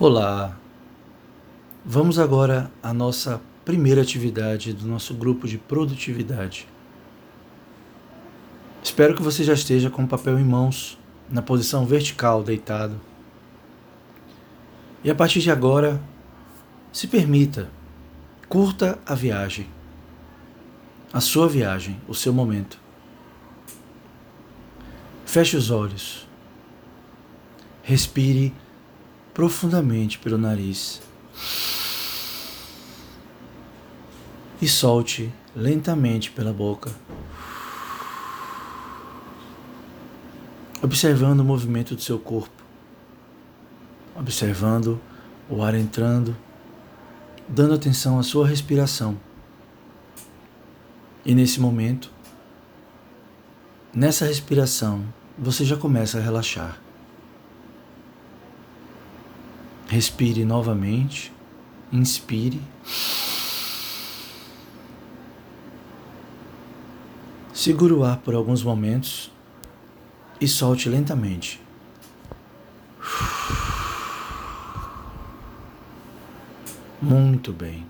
Olá! Vamos agora à nossa primeira atividade do nosso grupo de produtividade. Espero que você já esteja com o papel em mãos, na posição vertical, deitado. E a partir de agora, se permita, curta a viagem, a sua viagem, o seu momento. Feche os olhos. Respire profundamente pelo nariz e solte lentamente pela boca, observando o movimento do seu corpo, observando o ar entrando, dando atenção à sua respiração. E nesse momento, nessa respiração, você já começa a relaxar. Respire novamente. Inspire. Segure o ar por alguns momentos e solte lentamente. Muito bem.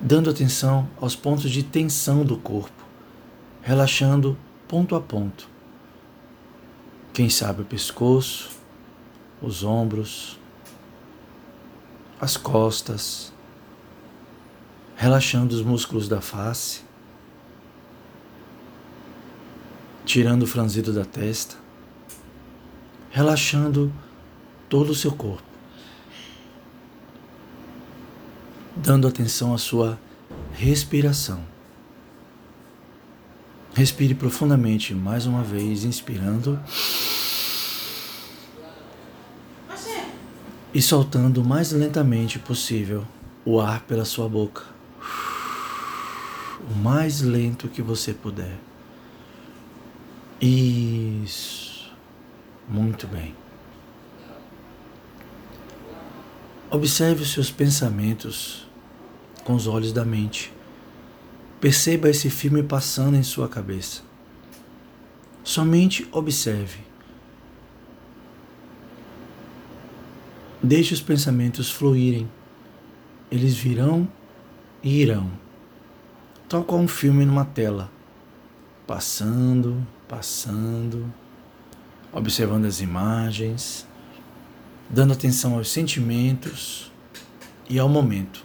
Dando atenção aos pontos de tensão do corpo, relaxando ponto a ponto. Quem sabe o pescoço, os ombros, as costas, relaxando os músculos da face, tirando o franzido da testa, relaxando todo o seu corpo, dando atenção à sua respiração. Respire profundamente mais uma vez, inspirando. E soltando o mais lentamente possível o ar pela sua boca. O mais lento que você puder. Isso. Muito bem. Observe os seus pensamentos com os olhos da mente. Perceba esse filme passando em sua cabeça. Somente observe. Deixe os pensamentos fluírem. Eles virão e irão. Tal qual um filme numa tela. Passando, passando, observando as imagens, dando atenção aos sentimentos e ao momento.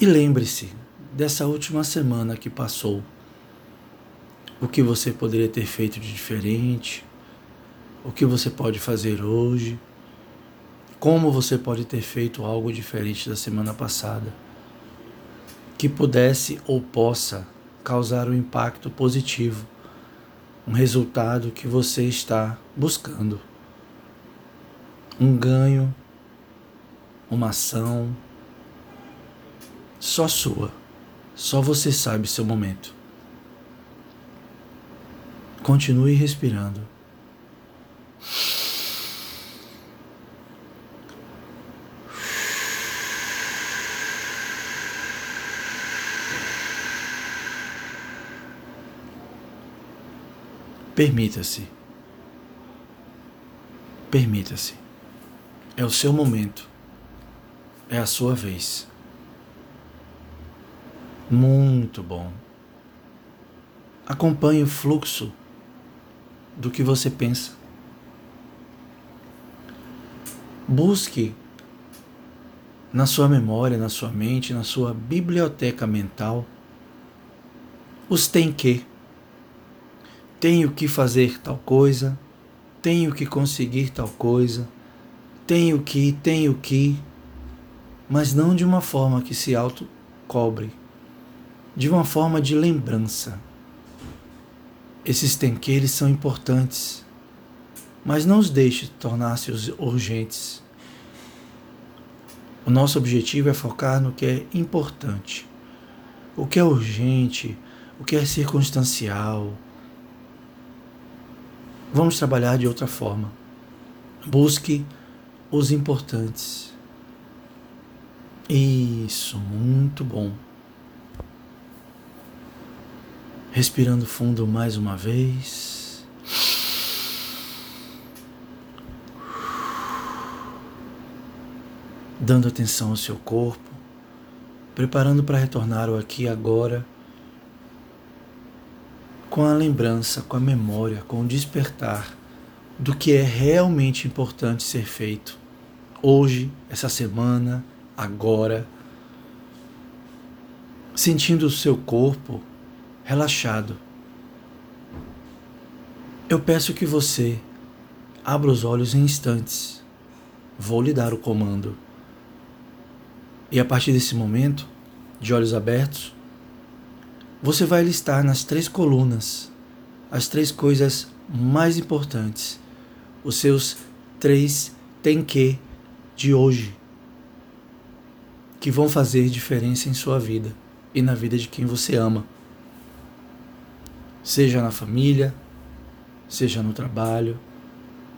E lembre-se dessa última semana que passou. O que você poderia ter feito de diferente, o que você pode fazer hoje como você pode ter feito algo diferente da semana passada que pudesse ou possa causar um impacto positivo, um resultado que você está buscando, um ganho, uma ação só sua, só você sabe seu momento. Continue respirando. Permita-se. Permita-se. É o seu momento. É a sua vez. Muito bom. Acompanhe o fluxo do que você pensa. Busque na sua memória, na sua mente, na sua biblioteca mental os tem que tenho que fazer tal coisa, tenho que conseguir tal coisa, tenho que, tenho que, mas não de uma forma que se auto-cobre, de uma forma de lembrança. Esses tenqueres são importantes, mas não os deixe tornar-se urgentes. O nosso objetivo é focar no que é importante, o que é urgente, o que é circunstancial, Vamos trabalhar de outra forma. Busque os importantes. Isso, muito bom. Respirando fundo mais uma vez. Dando atenção ao seu corpo, preparando para retornar ao aqui agora, com a lembrança, com a memória, com o despertar do que é realmente importante ser feito hoje, essa semana, agora, sentindo o seu corpo relaxado. Eu peço que você abra os olhos em instantes. Vou lhe dar o comando. E a partir desse momento, de olhos abertos, você vai listar nas três colunas as três coisas mais importantes, os seus três tem que de hoje, que vão fazer diferença em sua vida e na vida de quem você ama. Seja na família, seja no trabalho,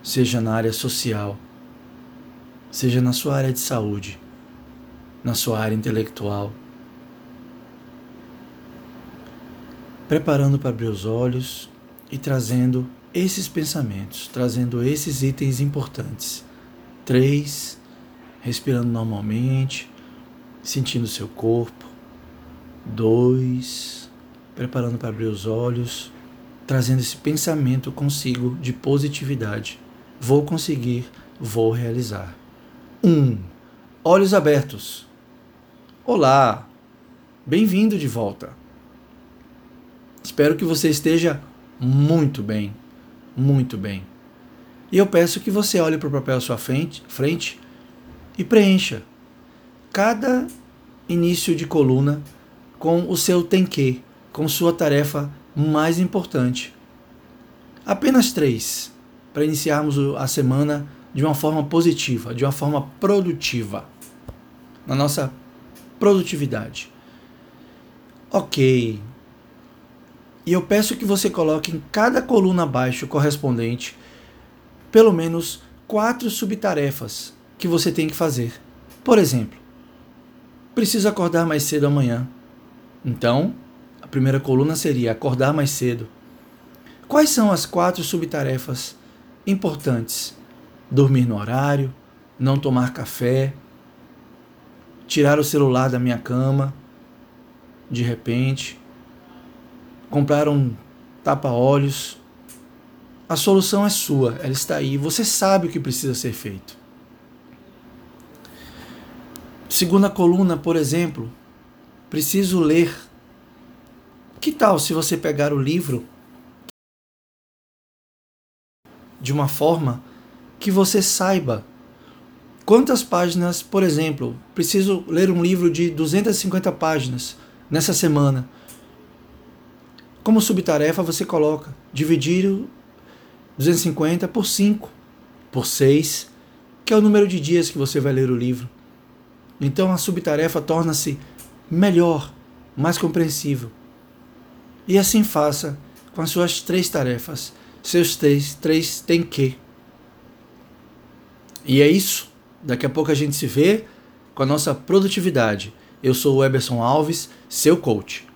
seja na área social, seja na sua área de saúde na sua área intelectual. Preparando para abrir os olhos e trazendo esses pensamentos, trazendo esses itens importantes. Três, respirando normalmente, sentindo seu corpo. Dois, preparando para abrir os olhos, trazendo esse pensamento consigo de positividade. Vou conseguir, vou realizar. Um, olhos abertos. Olá, bem-vindo de volta. Espero que você esteja muito bem, muito bem. E eu peço que você olhe para o papel à sua frente, frente e preencha cada início de coluna com o seu tem que, com sua tarefa mais importante. Apenas três, para iniciarmos a semana de uma forma positiva, de uma forma produtiva. Na nossa produtividade. Ok. E eu peço que você coloque em cada coluna abaixo correspondente pelo menos quatro subtarefas que você tem que fazer. Por exemplo, preciso acordar mais cedo amanhã. Então, a primeira coluna seria acordar mais cedo. Quais são as quatro subtarefas importantes? Dormir no horário, não tomar café, tirar o celular da minha cama, de repente, comprar um tapa-olhos. A solução é sua, ela está aí, você sabe o que precisa ser feito. Segunda coluna, por exemplo, preciso ler. Que tal se você pegar o livro de uma forma que você saiba Quantas páginas, por exemplo, preciso ler um livro de 250 páginas nessa semana? Como subtarefa você coloca dividir 250 por 5, por 6, que é o número de dias que você vai ler o livro. Então a subtarefa torna-se melhor, mais compreensível. E assim faça com as suas três tarefas, seus três, três tem que. E é isso Daqui a pouco a gente se vê com a nossa produtividade. Eu sou o Eberson Alves, seu coach.